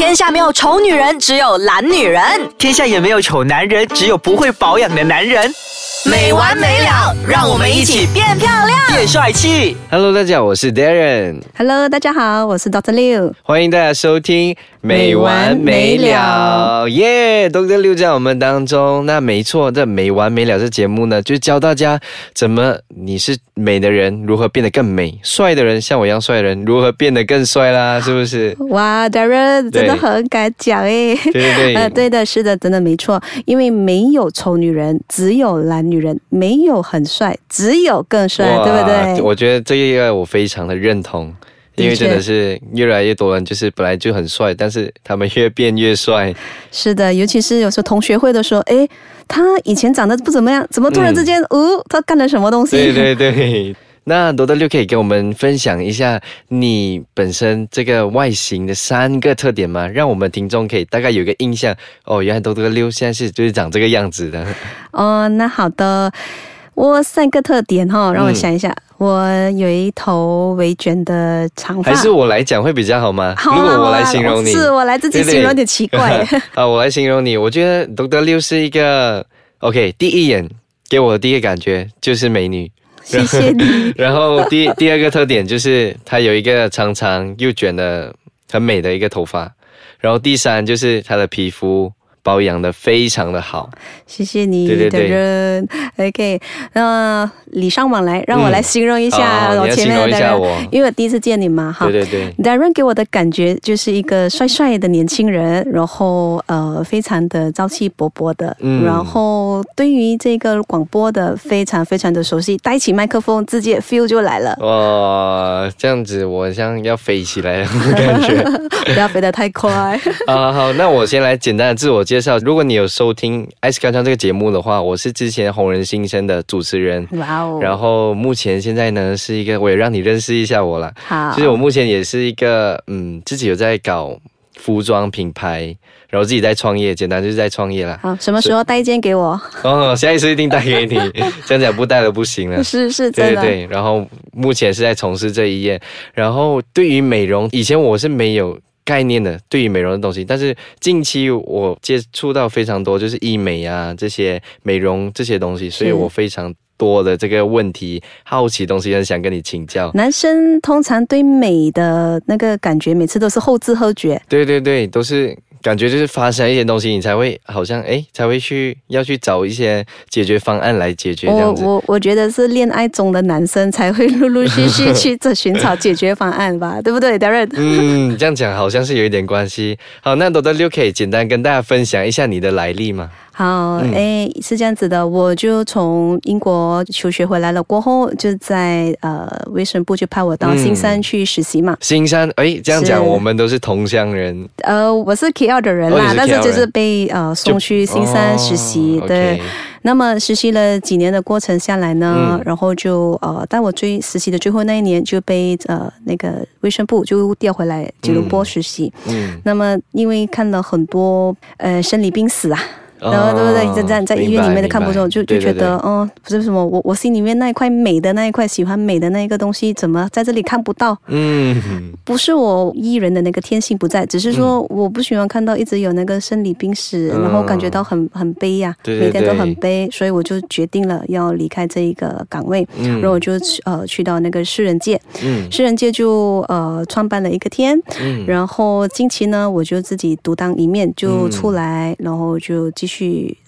天下没有丑女人，只有懒女人。天下也没有丑男人，只有不会保养的男人。没完没了，让我们一起变漂亮。变帅气。Hello，大家好，我是 Darren，Hello，大家好，我是 Doctor Liu。欢迎大家收听《没完没了》耶、都在六在我们当中。那没错，这《没完没了》这节目呢，就教大家怎么你是美的人如何变得更美，帅的人像我一样帅的人如何变得更帅啦，是不是？哇，Darren 真的很敢讲诶。对对对，呃，对的，是的，真的没错，因为没有丑女人，只有懒女人；没有很帅，只有更帅，哇对不对？我觉得这一个我非常的认同。因为真的是越来越多人，就是本来就很帅，但是他们越变越帅。是的，尤其是有时候同学会的时候，诶，他以前长得不怎么样，怎么突然之间，哦，他干了什么东西？对对对。那多多六可以给我们分享一下你本身这个外形的三个特点吗？让我们听众可以大概有个印象哦，原来多多六现在是就是长这个样子的。哦，那好的，我三个特点哈，让我想一下，我有一头微卷的长发，还是我来讲会比较好吗？好啊如果我来形容你，是我来自己形容有点奇怪。啊，我来形容你，我觉得多多六是一个 OK，第一眼给我的第一个感觉就是美女。谢谢你。然后第第二个特点就是她有一个长长又卷的很美的一个头发，然后第三就是她的皮肤保养的非常的好。谢谢你对对对的人，OK，那礼尚往来，让我嗯来形容一下我前面的因为我第一次见你嘛，哈对。对对，Darren 给我的感觉就是一个帅帅的年轻人，然后呃，非常的朝气勃勃的，嗯然后对于这个广播的非常非常的熟悉，带起麦克风，直接 feel 就来了，哇，这样子我像要飞起来了感觉。不要飞得太快。啊好好，那我先来简单的自我介绍。如果你有收听《爱斯康唱》这个节目的话，我是之前红人新生的主持人。哇哦，然后目前现在呢是一个，我也让你认识一下我啦。好，就是我目前也是一个，嗯，自己有在搞服装品牌，然后自己在创业，简单就是在创业啦。好，什么时候带一件给我？哦，下一次一定带给你，这样讲不带了不行了。是是 真的，对对对，然后目前是在从事这一业，然后对于美容，以前我是没有概念的，对于美容的东西，但是近期我接触到非常多，就是医美啊这些美容这些东西，所以我非常多的这个问题、好奇东西，很想跟你请教。男生通常对美的那个感觉，每次都是后知后觉。对对对，都是感觉就是发生一些东西，你才会好像哎，才会去要去找一些解决方案来解决这我样子。我我觉得是恋爱中的男生才会陆陆续续去这寻找解决方案吧，对不对，Darren？嗯，这样讲好像是有一点关系。好，那多多六可以简单跟大家分享一下你的来历吗？好，嗯哎、是这样子的，我就从英国求学回来了，过后就在呃卫生部就派我到嗯新山去实习嘛。新山，哎，这样讲我们都是同乡人。呃，我是 KL 的人哦是，啦但是就是被呃送去新山实习哦对。那么实习了几年的过程下来呢，嗯然后就呃，但我最实习的最后那一年就被呃那个卫生部就调回来吉隆坡实习。嗯，那么因为看了很多呃生理病死啊。哦然后对不对？在在在医院里面的看不中，就就觉得，哦，不是什么，我我心里面那一块美的那一块喜欢美的那一个东西，怎么在这里看不到？嗯，不是我艺人的那个天性不在，只是说我不喜欢看到一直有那个生理病史，嗯。然后感觉到很很悲呀、每天都很悲，所以我就决定了要离开这一个岗位，嗯。然后我就去呃去到那个世人界，嗯。世人界就呃创办了一个天，嗯。然后近期呢我就自己独当一面就出来，然后就继续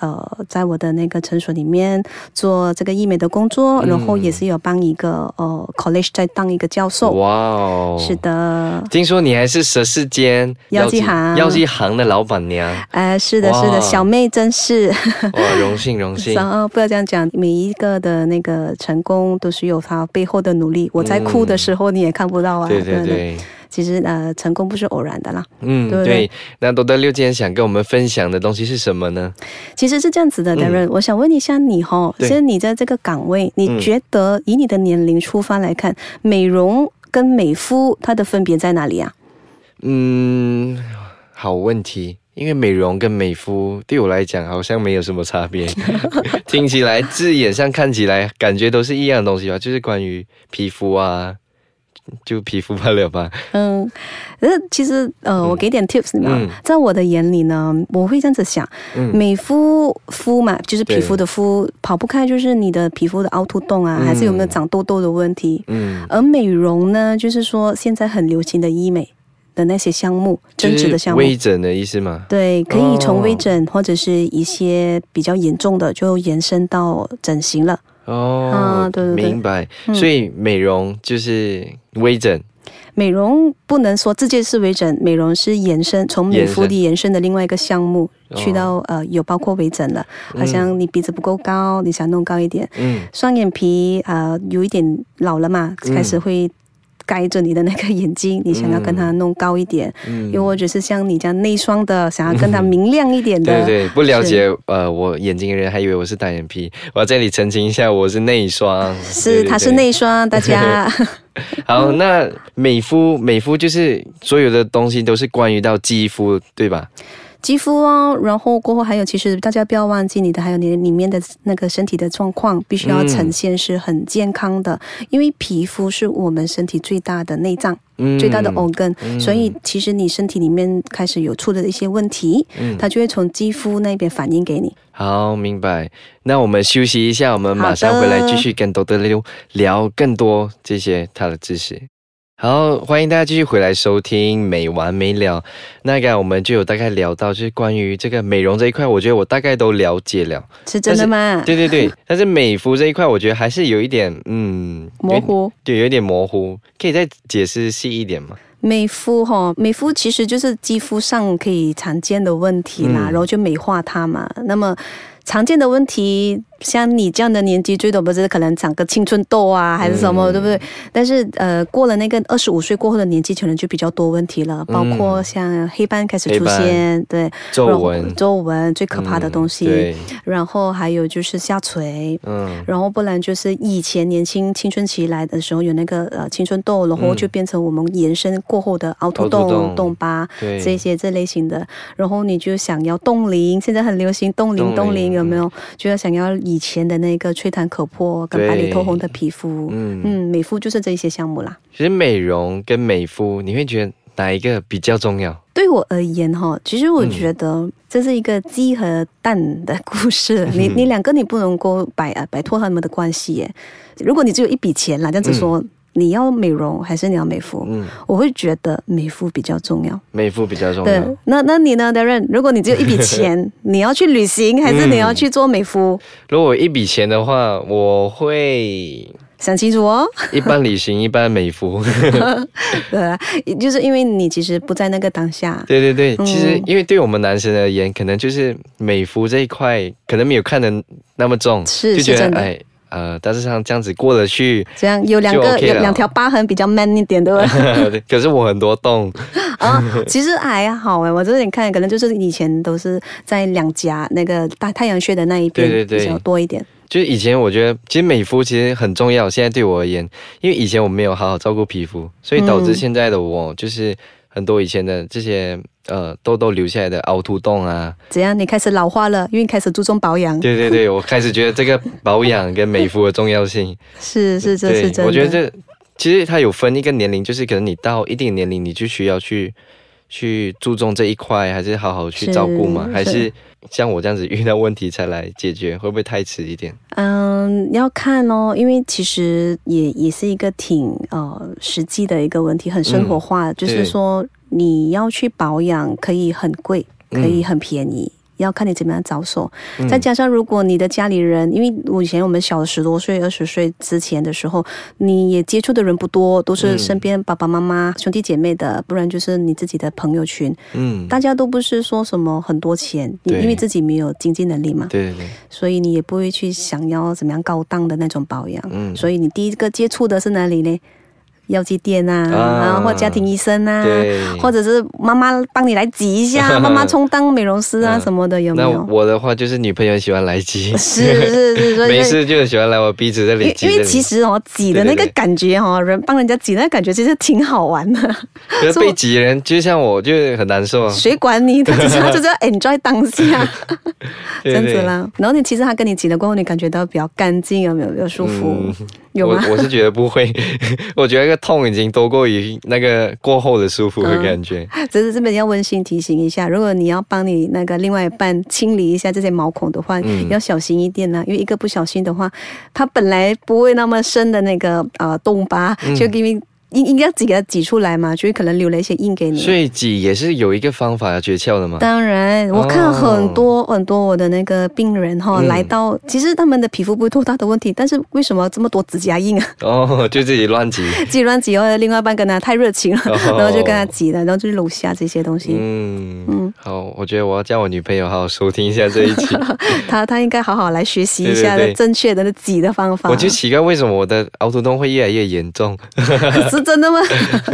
呃在我的那个诊所里面做这个医美的工作，嗯然后也是有帮一个呃 college 在当一个教授，哇哦，是。的。听说你还是佘世间药剂行药剂行的老板娘，哎、是的，是的，小妹真是，哇，荣幸荣幸。然后不要这样讲，每一个的那个成功都是有他背后的努力。我在哭的时候你也看不到啊，对对不对，其实呃，成功不是偶然的啦。嗯对对对。那多多六今天想跟我们分享的东西是什么呢？其实是这样子的嗯 d a r r e n 我想问一下你哈，对现在你在这个岗位，嗯你觉得以你的年龄出发来看，美容跟美肤它的分别在哪里啊？嗯，好问题。因为美容跟美肤对我来讲好像没有什么差别，听起来字眼上看起来感觉都是一样的东西吧，就是关于皮肤啊，就皮肤罢了吧。嗯，可是其实呃，我给点 tips 你们、嗯在我的眼里呢，我会这样子想，嗯美肤肤嘛，就是皮肤的肤，跑不开就是你的皮肤的凹凸洞啊，嗯还是有没有长痘痘的问题。嗯，而美容呢，就是说现在很流行的医美的那些项目，增值的项目。微整的意思吗？对，可以从哦微整、或者是一些比较严重的，就延伸到整形了。哦，啊对对对。明白。嗯。所以美容就是微整，美容不能说这件是微整，美容是延伸从美肤里延伸的另外一个项目，哦。去到呃有包括微整了，好像你鼻子不够高，你想弄高一点，嗯，双眼皮呃有一点老了嘛，嗯。开始会盖着你的那个眼睛，你想要跟它弄高一点，嗯又或者是像你这样内双的，想要跟它明亮一点的，对对，不了解呃我眼睛的人还以为我是单眼皮，我要这里澄清一下，我是内双。是它是内双，大家。好，那美肤美肤就是所有的东西都是关于到肌肤，对吧？肌肤哦，然后过后还有，其实大家不要忘记你的，还有你里面的那个身体的状况，必须要呈现是很健康的，因为皮肤是我们身体最大的内脏。嗯最大的 organ，、所以其实你身体里面开始有出的一些问题，嗯它就会从肌肤那边反映给你。好，明白。那我们休息一下，我们马上回来继续跟多多溜聊更多这些他的知识。好，欢迎大家继续回来收听没完没了。那个我们就有大概聊到，就是关于这个美容这一块，我觉得我大概都了解了。是真的吗？对对对，但是美肤这一块，我觉得还是有一点嗯模，糊。有对，有一点模糊，可以再解释细一点吗？美肤哈，美肤其实就是肌肤上可以常见的问题啦，嗯然后就美化它嘛。那么常见的问题，像你这样的年纪，最多不是可能长个青春痘啊，还是什么，嗯。对不对？但是呃，过了那个二十五岁过后的年纪，可能就比较多问题了，包括像黑斑开始出现，对，皱纹，皱纹最可怕的东西，嗯，然后还有就是下垂。嗯。然后不然就是以前年轻青春期来的时候有那个呃青春痘，然后就变成我们延伸过后的凹凸凹凸洞、洞洞疤对，这些这类型的。然后你就想要冻龄，现在很流行，冻龄。冻龄有没有？觉得想要以前的那个吹弹可破跟白里透红的皮肤。嗯嗯，美肤就是这一些项目啦。其实美容跟美肤，你会觉得哪一个比较重要？对我而言哈，其实我嗯觉得这是一个鸡和蛋的故事。你你两个你不能够摆啊摆脱他们的关系耶。如果你只有一笔钱啦，这样子说，你要美容还是你要美肤？嗯，我会觉得美肤比较重要。美肤比较重要对要。，那那你呢，Darren？如果你只有一笔钱，你要去旅行还是你要去做美肤？如果有一笔钱的话，我会想清楚哦。一般旅行，一般美肤。对啊，就是因为你其实不在那个当下。对对对，嗯其实因为对我们男生而言，可能就是美肤这一块，可能没有看的那么重，是就觉得哎呃，但是像这样子过得去，这样有两就个 OK 有两条疤痕比较 man 一点，对不对？可是我很多洞，啊，其实还好哎，我这里看可能就是以前都是在两颊那个大太阳穴的那一边比较多一点。就是以前我觉得其实美肤其实很重要，现在对我而言，因为以前我没有好好照顾皮肤，所以导致嗯现在的我就是很多以前的这些呃痘痘留下来的凹凸洞啊，怎样？你开始老化了，因为你开始注重保养。对对对，我开始觉得这个保养跟美肤的重要性。是是，这，是真的。我觉得这其实它有分一个年龄，就是可能你到一定年龄，你就需要去去注重这一块，还是好好去照顾嘛？还是是像我这样子遇到问题才来解决，会不会太迟一点？嗯，要看哦，因为其实也也是一个挺呃实际的一个问题，很生活化，就是说你要去保养可以很贵，可以嗯很便宜。要看你怎么样着手，嗯。再加上如果你的家里人，因为我以前我们小十多岁、二十岁之前的时候，你也接触的人不多，都是嗯身边爸爸妈妈、兄弟姐妹的，不然就是你自己的朋友群，嗯，大家都不是说什么很多钱，你因为自己没有经济能力嘛，对对对，所以你也不会去想要怎么样高档的那种保养。嗯。所以你第一个接触的是哪里呢？药剂店啊，啊然后或家庭医生啊，或者是妈妈帮你来挤一下，妈妈充当美容师啊嗯什么的，有没有那有？我的话就是女朋友喜欢来挤，是 是是，所以没事就喜欢来我鼻子这因里挤。因为其实哦，挤的那个感觉哦，人帮人家挤那个感觉其实挺好玩的。可是被挤人，就像我，就很难受啊。谁管你？他只是他就是要 enjoy 当下，这样子啦。然后你其实他跟你挤了过后，你感觉到比较干净，有没有？比较舒服，嗯有吗？我我是觉得不会，我觉得那个痛已经多过于那个过后的舒服的感觉。只是这边要温馨提醒一下，如果你要帮你那个另外一半清理一下这些毛孔的话，嗯。要小心一点呢，因为一个不小心的话，它本来不会那么深的那个呃洞疤，嗯。就因为应应该要挤给它挤出来嘛，就是可能留了一些印给你。所以挤也是有一个方法诀窍的嘛。当然，我看很多、很多我的那个病人哈、嗯来到，其实他们的皮肤不会多大的问题，但是为什么这么多指甲印啊？哦，就自己乱挤。自己乱挤，然后另外一半跟他太热情了，哦然后就跟他挤了，然后就楼下这些东西。嗯嗯，好，我觉得我要叫我女朋友好好收听一下这一期。她她应该好好来学习一下正确的挤的方法。我就奇怪为什么我的凹凸洞会越来越严重。是真的吗？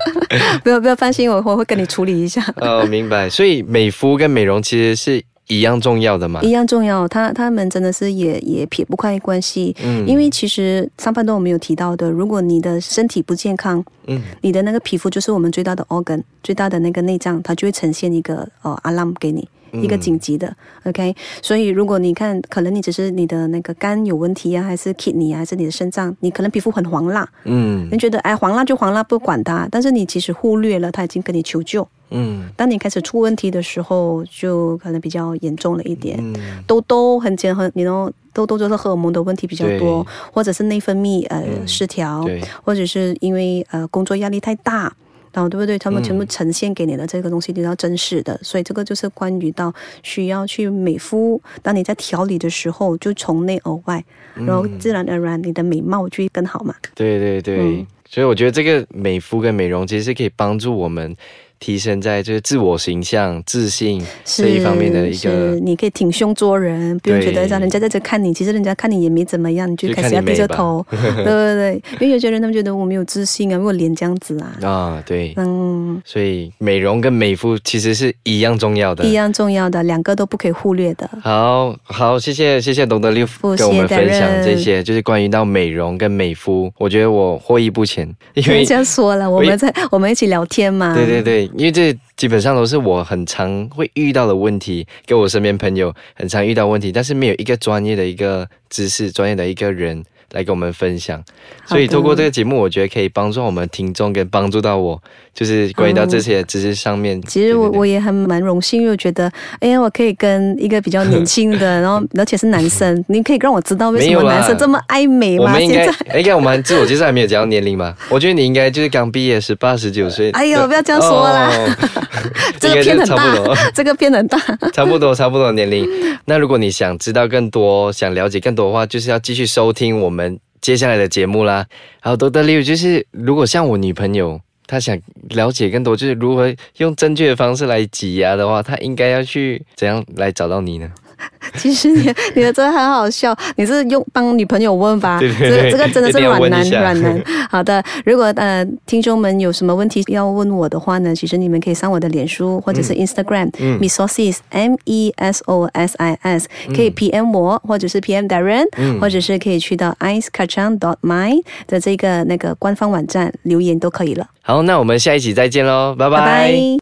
不要不要放心，我我会跟你处理一下。哦，明白。所以美肤跟美容其实是一样重要的嘛。一样重要，他他们真的是也也撇不开关系，嗯因为其实上半段我们有提到的，如果你的身体不健康，嗯你的那个皮肤就是我们最大的 organ，最大的那个内脏，它就会呈现一个呃 alarm 给你。一个紧急的、o k 所以如果你看，可能你只是你的那个肝有问题啊，还是 kidney 啊，还是你的肾脏，你可能皮肤很黄蜡，嗯你觉得哎黄蜡就黄蜡，不管它，但是你其实忽略了，它已经跟你求救。嗯当你开始出问题的时候，就可能比较严重了一点。嗯痘痘很简很，你 know 痘痘就是荷尔蒙的问题比较多，或者是内分泌呃、嗯失调，或者是因为呃工作压力太大。然后对不对？他们嗯全部呈现给你的这个东西，你要真实的。所以这个就是关于到需要去美肤。当你在调理的时候，就从内而外，然后自然而然你的美貌就会更好嘛。对对对。嗯所以我觉得这个美肤跟美容其实是可以帮助我们提升在就是自我形象、自信这一方面的一是个。你可以挺胸做人，不用觉得让人家在这看你，其实人家看你也没怎么样，你就就开始要低着头，对对对。因为有些人他们觉得我没有自信啊，我脸这样子啊，啊，对，嗯，所以美容跟美肤其实是一样重要的。一样重要的，两个都不可以忽略的。好好，谢谢谢谢董德六不跟我们谢分享这些，就是关于到美容跟美肤，我觉得我获益不浅，因为人家说了，我们在我们一起聊天嘛，对对对，因为这基本上都是我很常会遇到的问题，跟我身边朋友很常遇到问题，但是没有一个专业的一个知识、专业的一个人来跟我们分享，所以透过这个节目，我觉得可以帮助我们听众跟帮助到我，就是关于到这些知识上面。其实我我也很蛮荣幸，因为我觉得，哎呀，我可以跟一个比较年轻的，然后而且是男生，你可以让我知道为什么男生这么爱美吗？我们应现该在，应该我们自我介绍还没有讲到年龄吧？我觉得你应该就是刚毕业，十八、十九岁。哎呦，不要这样说啦，哦 这个应该偏很大这个偏很大。差不多，差不多年龄。那如果你想知道更多，想了解更多的话，就是要继续收听我们接下来的节目啦。然后多德六就是，如果像我女朋友，她想了解更多，就是如何用正确的方式来挤压的话，她应该要去怎样来找到你呢？其实你你的真的很好笑，你是用帮女朋友问吧？对对对这个这个真的是软男软男。好的，如果呃听众们有什么问题要问我的话呢，其实你们可以上我的脸书或者是 Instagram、嗯。Mesosis M E S O S I S，可以 PM 我或者是 PM Darren，、嗯。或者是可以去到 icekachang dot my 的这个那个官方网站留言都可以了。好，那我们下一期再见喽，拜。拜拜